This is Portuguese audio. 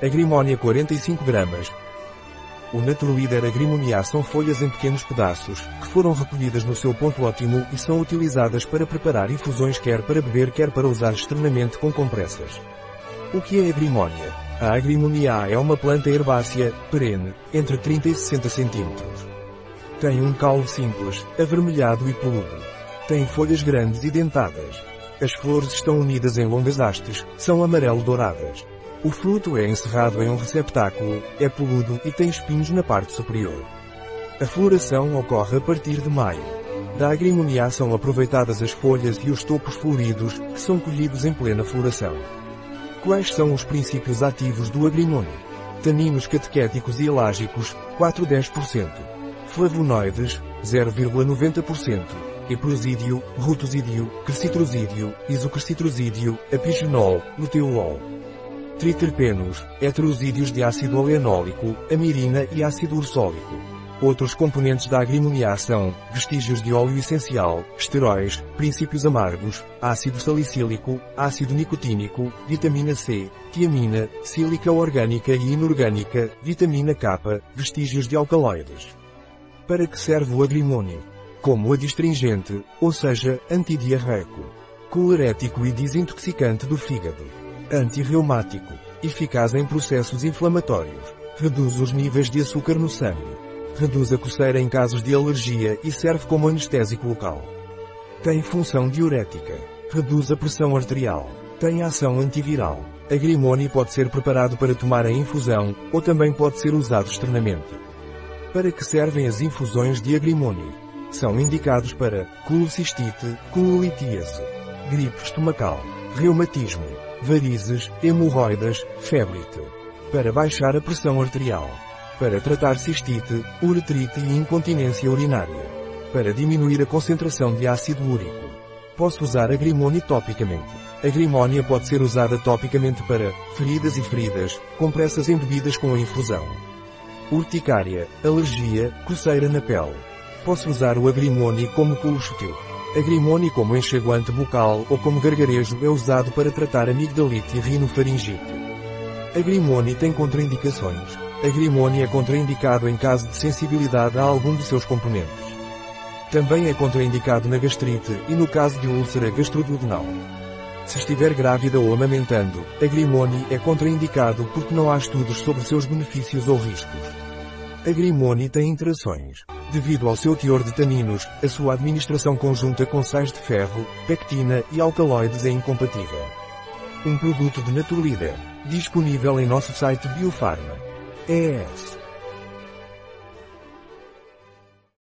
Agrimónia 45 gramas. O Naturleader Agrimoniá são folhas em pequenos pedaços, que foram recolhidas no seu ponto ótimo e são utilizadas para preparar infusões quer para beber quer para usar externamente com compressas. O que é agrimónia? A agrimoniá é uma planta herbácea, perene, entre 30 e 60 centímetros. Tem um caule simples, avermelhado e peludo. Tem folhas grandes e dentadas. As flores estão unidas em longas hastes, são amarelo-douradas. O fruto é encerrado em um receptáculo, é peludo e tem espinhos na parte superior. A floração ocorre a partir de maio. Da agrimoniá são aproveitadas as folhas e os topos floridos, que são colhidos em plena floração. Quais são os princípios ativos do agrimônio? Taninos catequéticos e elágicos, 4-10%. Flavonoides, 0,90% eprosídio, rutosídio, crescitrosídio, isocrescitrosídio, apigenol, luteolol. Triterpenos, heterosídeos de ácido alenólico, amirina e ácido ursólico. Outros componentes da agrimoniá são vestígios de óleo essencial, esteróis, princípios amargos, ácido salicílico, ácido nicotínico, vitamina C, tiamina, sílica orgânica e inorgânica, vitamina K, vestígios de alcaloides. Para que serve o agrimônio? como adstringente, ou seja, antidiarreico, colerético e desintoxicante do fígado, antirreumático, eficaz em processos inflamatórios, reduz os níveis de açúcar no sangue, reduz a coceira em casos de alergia e serve como anestésico local. Tem função diurética, reduz a pressão arterial, tem ação antiviral. A grimone pode ser preparado para tomar a infusão, ou também pode ser usado externamente. Para que servem as infusões de agrimônio? São indicados para colocistite, cololitíase, gripe estomacal, reumatismo, varizes, hemorroidas, febrite. Para baixar a pressão arterial. Para tratar cistite, uretrite e incontinência urinária. Para diminuir a concentração de ácido úrico. Posso usar agrimônia topicamente. A grimónia pode ser usada topicamente para feridas e feridas, compressas embebidas com a infusão. Urticária, alergia, coceira na pele. Posso usar o agrimone como colchuteu. Agrimone como enxaguante bucal ou como gargarejo é usado para tratar amigdalite e rinofaringite. Agrimone tem contraindicações. Agrimone é contraindicado em caso de sensibilidade a algum de seus componentes. Também é contraindicado na gastrite e no caso de úlcera gastroduodenal. Se estiver grávida ou amamentando, agrimone é contraindicado porque não há estudos sobre seus benefícios ou riscos. Agrimone tem interações. Devido ao seu teor de taninos, a sua administração conjunta com sais de ferro, pectina e alcaloides é incompatível. Um produto de Naturleader, disponível em nosso site Biofarma. ES